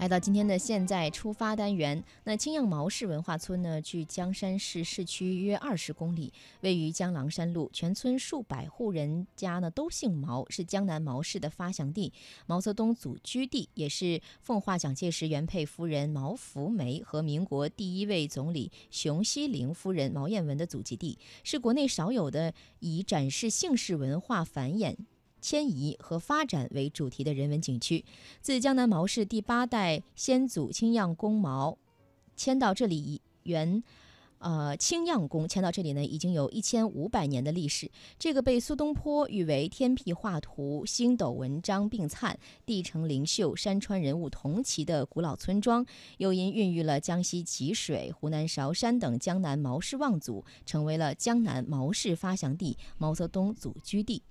来到今天的现在出发单元，那青样毛氏文化村呢，距江山市市区约二十公里，位于江郎山路，全村数百户人家呢都姓毛，是江南毛氏的发祥地，毛泽东祖居地，也是奉化蒋介石原配夫人毛福梅和民国第一位总理熊希龄夫人毛彦文的祖籍地，是国内少有的以展示姓氏文化繁衍。迁移和发展为主题的人文景区，自江南毛氏第八代先祖青样公毛迁到这里，原呃青样公迁到这里呢，已经有一千五百年的历史。这个被苏东坡誉为天辟画图、星斗文章并灿、地城灵秀、山川人物同齐的古老村庄，又因孕育了江西吉水、湖南韶山等江南毛氏望族，成为了江南毛氏发祥地、毛泽东祖居地。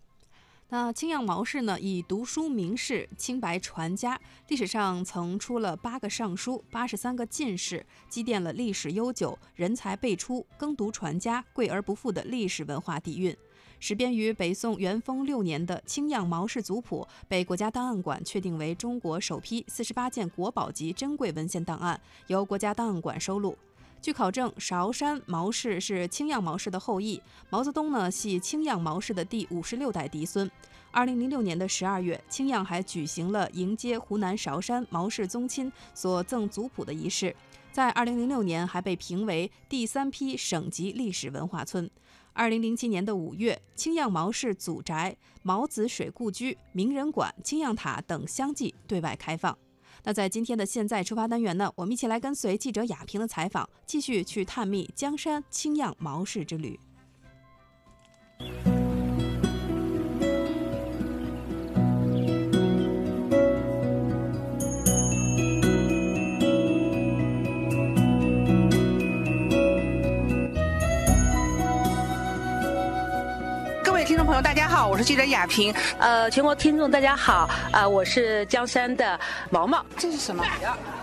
那青阳毛氏呢，以读书名士、清白传家，历史上曾出了八个尚书、八十三个进士，积淀了历史悠久、人才辈出、耕读传家、贵而不富的历史文化底蕴。始编于北宋元丰六年的青阳毛氏族谱，被国家档案馆确定为中国首批四十八件国宝级珍贵文献档案，由国家档案馆收录。据考证，韶山毛氏是青样毛氏的后裔，毛泽东呢系青样毛氏的第五十六代嫡孙。二零零六年的十二月，青样还举行了迎接湖南韶山毛氏宗亲所赠族谱的仪式。在二零零六年，还被评为第三批省级历史文化村。二零零七年的五月，青样毛氏祖宅、毛子水故居、名人馆、青样塔等相继对外开放。那在今天的现在出发单元呢，我们一起来跟随记者雅萍的采访，继续去探秘江山青漾毛氏之旅。朋友，大家好，我是记者亚萍。呃，全国听众大家好，呃，我是江山的毛毛。这是什么？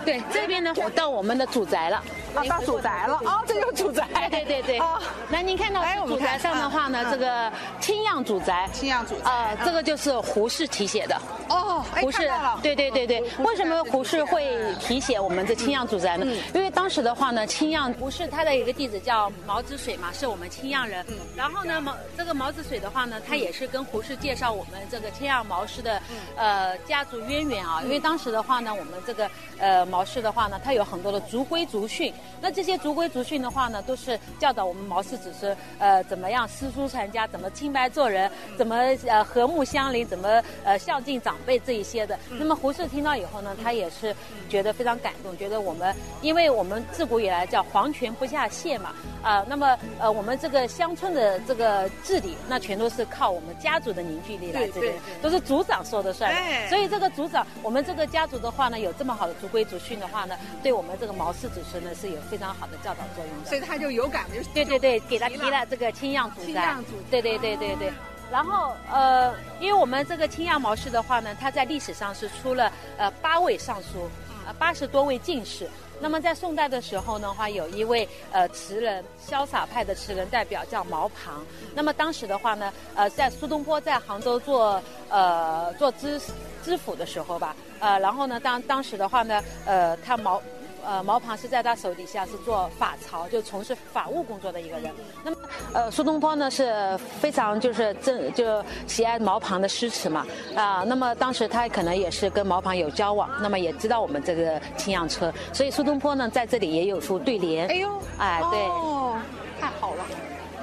对，这边呢，我到我们的祖宅了。啊，到祖宅了。哦，这就是祖宅。对对对。哦，那您看到祖宅上的话呢，这个青样祖宅。青样祖宅。啊，这个就是胡适题写的。哦，胡适。对对对对。为什么胡适会题写我们这青样祖宅呢？因为当时的话呢，青样胡适他的一个弟子叫毛子水嘛，是我们青样人。嗯。然后呢，毛这个毛子水的话呢，他也是跟胡适介绍我们这个青样毛氏的呃家族渊源啊。因为当时的话呢，我们这个呃。毛氏的话呢，他有很多的族规族训。那这些族规族训的话呢，都是教导我们毛氏子孙，呃，怎么样诗书传家，怎么清白做人，怎么呃和睦相邻，怎么呃孝敬长辈这一些的。那么胡适听到以后呢，他也是觉得非常感动，觉得我们，因为我们自古以来叫皇权不下谢嘛，啊，那么呃我们这个乡村的这个治理，那全都是靠我们家族的凝聚力来这个，都是族长说的算。所以这个族长，我们这个家族的话呢，有这么好的族规族。训的话呢，对我们这个毛氏子孙呢是有非常好的教导作用的，所以他就有感，就对对对，给他提了这个青样祖宅，对对对对对。然后呃，因为我们这个青样毛氏的话呢，它在历史上是出了呃八位尚书，呃八十多位进士。那么在宋代的时候的话，有一位呃词人，潇洒派的词人代表叫毛庞。那么当时的话呢，呃，在苏东坡在杭州做呃做知知府的时候吧，呃，然后呢，当当时的话呢，呃，他毛。呃，毛庞是在他手底下是做法曹，就从事法务工作的一个人。那么，呃，苏东坡呢是非常就是正就喜爱毛庞的诗词嘛，啊，那么当时他可能也是跟毛庞有交往，那么也知道我们这个青阳村，所以苏东坡呢在这里也有出对联。哎呦，哎，对，哦，太好了，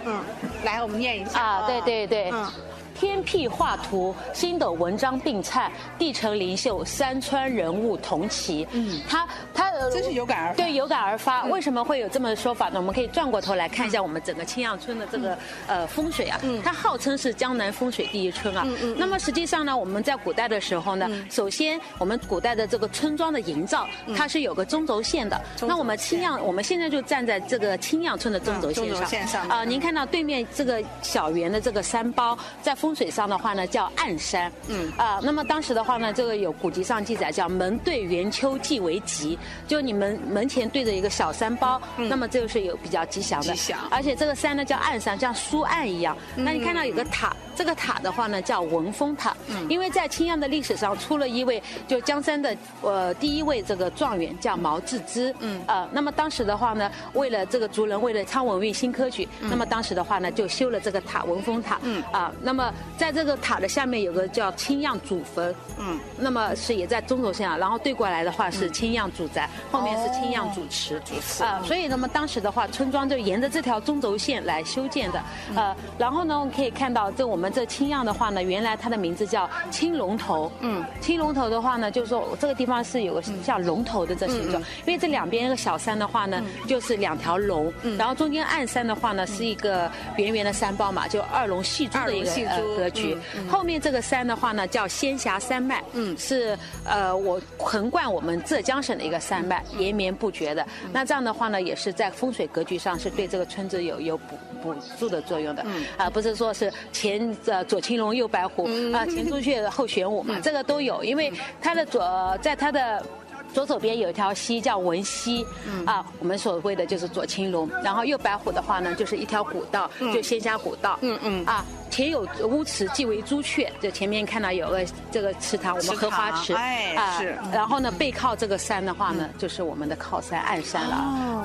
嗯，来，我们念一下啊，对对对，嗯。天辟画图，星斗文章并灿，地成灵秀，山川人物同齐。嗯，他他真是有感而发。对，有感而发。为什么会有这么说法呢？我们可以转过头来看一下我们整个青阳村的这个呃风水啊。嗯。它号称是江南风水第一村啊。嗯嗯。那么实际上呢，我们在古代的时候呢，首先我们古代的这个村庄的营造，它是有个中轴线的。那我们青阳，我们现在就站在这个青阳村的中轴线上。中轴线上。啊，您看到对面这个小圆的这个山包，在。风水上的话呢，叫暗山。嗯啊，那么当时的话呢，这个有古籍上记载，叫门对圆丘即为吉，就你们门前对着一个小山包，那么这个是有比较吉祥的。吉祥。而且这个山呢叫暗山，像书案一样。那你看到有个塔。这个塔的话呢叫文峰塔，因为在青阳的历史上出了一位就江山的呃第一位这个状元叫毛志之，嗯，呃，那么当时的话呢，为了这个族人为了昌文运新科举，那么当时的话呢就修了这个塔文峰塔，嗯，啊，那么在这个塔的下面有个叫青阳祖坟，嗯，那么是也在中轴线上，然后对过来的话是青阳祖宅，后面是青阳祖祠，祖祠啊，所以那么当时的话村庄就沿着这条中轴线来修建的，呃，然后呢我们可以看到这我们这青样的话呢，原来它的名字叫青龙头，嗯，青龙头的话呢，就是说这个地方是有个像龙头的这形状，因为这两边那个小山的话呢，就是两条龙，然后中间暗山的话呢是一个圆圆的山包嘛，就二龙戏珠的一个呃格局。后面这个山的话呢叫仙霞山脉，嗯，是呃我横贯我们浙江省的一个山脉，延绵不绝的。那这样的话呢，也是在风水格局上是对这个村子有有补补助的作用的，啊，不是说是前呃左青龙右白虎啊，前朱雀后玄武嘛，这个都有，因为它的左在它的。左手边有一条溪叫文溪，啊，我们所谓的就是左青龙，然后右白虎的话呢，就是一条古道，就仙霞古道，嗯嗯，啊，前有乌池，即为朱雀，就前面看到有个这个池塘，我们荷花池，哎是，然后呢，背靠这个山的话呢，就是我们的靠山暗山了，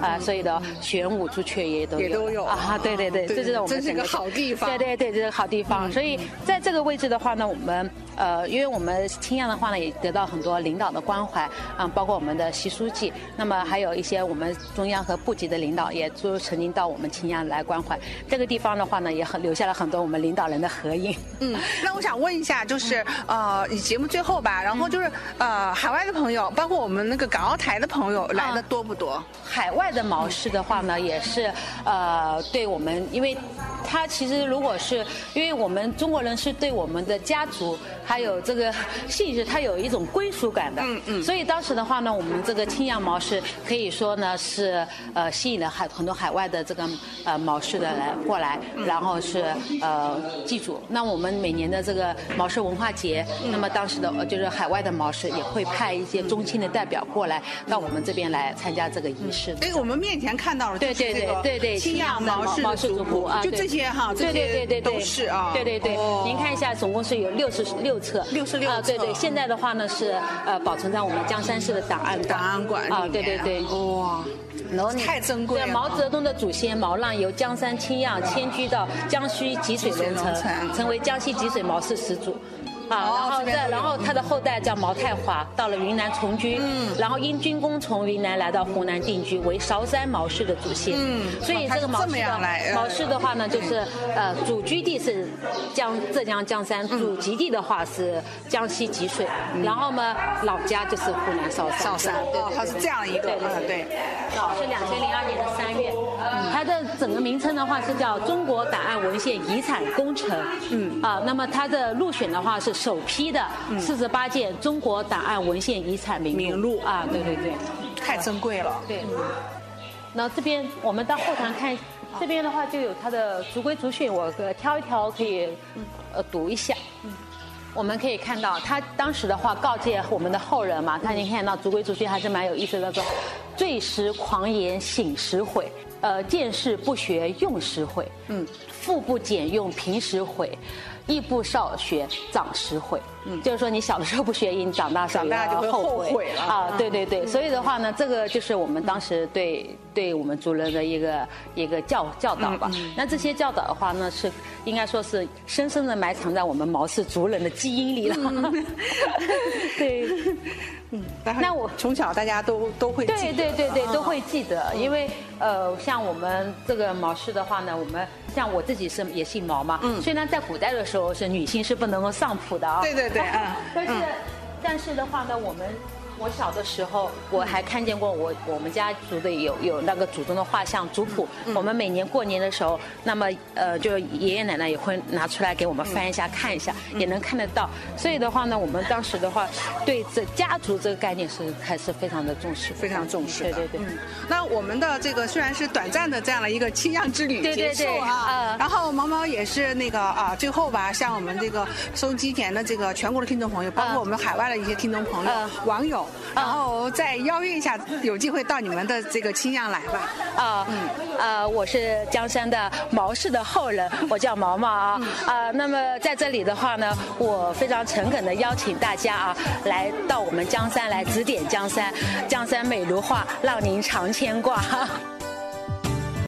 啊，所以的玄武、朱雀也都有，也都有啊，对对对，这就是我们真是个好地方对对对，这是好地方。所以在这个位置的话呢，我们呃，因为我们青阳的话呢，也得到很多领导的关怀，啊，包括我们的习书记，那么还有一些我们中央和部级的领导，也都曾经到我们青阳来关怀。这个地方的话呢，也很留下了很多我们领导人的合影。嗯，那我想问一下，就是呃，以节目最后吧，然后就是呃，海外的朋友，包括我们那个港澳台的朋友来的多不多？海外的毛氏的话呢，也是呃，对我们，因为他其实如果是因为我们中国人是对我们的家族还有这个姓氏，他有一种归属感的，嗯嗯，所以当时的话呢，我们这个青羊毛氏可以说呢是呃吸引了海很多海外的这个呃毛氏的来过来，然后是呃记住，那我们每年的这个毛氏文化节，那么当时的呃就是海外的毛氏也会派一些中青的代表过来到我们这边来参加这个仪式。的。哎，我们面前看到了，对对对对对，青羊毛氏族谱啊，就对。这些对对对对对，都是啊，对对对。哦，您看一下，总共是有六十六册，六十六啊，对对，现在的话呢是呃保存在我们江山市的档案馆。档案馆啊，对对对，面哇，然后太珍贵了。对毛泽东的祖先毛浪由江山青漾迁居到江西吉水龙城，成为江西吉水毛氏始祖。啊，哦然后再，这边都有。然后他的后代叫毛太华，到了云南从军，嗯。然后因军功从云南来到湖南定居，为韶山毛氏的祖先。嗯。所以这个毛氏毛氏的话呢，就是呃祖居地是江浙江江山，祖籍地的话是江西吉水，然后嘛老家就是湖南韶山。韶山对哦，他是这样一个，对对嗯对，是两千零二年的三月，它的整个名称的话是叫中国档案文献遗产工程。嗯啊，那么它的入选的话是首批的四十八件中国档案文献遗产名名录啊，对对对太珍贵了。对。那这边我们到后堂看，这边的话就有它的族规族训，我呃挑一条可以呃读一下。我们可以看到，他当时的话告诫我们的后人嘛，他已经看到族规族训还是蛮有意思的，说醉时狂言醒时悔，呃，见事不学用时悔，嗯，腹不俭用平时悔，亦不少学长时悔，嗯，就是说你小的时候不学艺，你长大长大就会要后后悔了。啊，对对对，所以的话呢，这个就是我们当时对对我们族人的一个一个教教导吧。那这些教导的话呢，是应该说是深深的埋藏在我们毛氏族人的基因里了。对。嗯那我从小大家都都会记对得对对对，嗯。都会记得，因为呃，像我们这个毛氏的话呢，我们像我自己是也姓毛嘛，虽然在古代的时候是女性是不能够上谱的啊，对对对 嗯但是嗯但是的话呢，我们。我小的时候，我还看见过我我们家族的有有那个祖宗的画像族谱。嗯我们每年过年的时候，那么呃，就爷爷奶奶也会拿出来给我们翻一下、看一下，嗯也能看得到。所以的话呢，我们当时的话，对这家族这个概念是还是非常的重视，非常重视的。对对对。嗯，那我们的这个虽然是短暂的这样的一个青阳之旅对对对结束啊啊，然后毛毛也是那个啊，最后吧，向我们这个收音机前的这个全国的听众朋友，包括我们海外的一些听众朋友啊、网友，然后再邀约一下，有机会到你们的这个青阳来吧。啊，呃，我是江山的毛氏的后人，我叫毛毛啊，啊，那么在这里的话呢，我非常诚恳的邀请大家啊，来到我们江山来指点江山，江山美如画，让您常牵挂。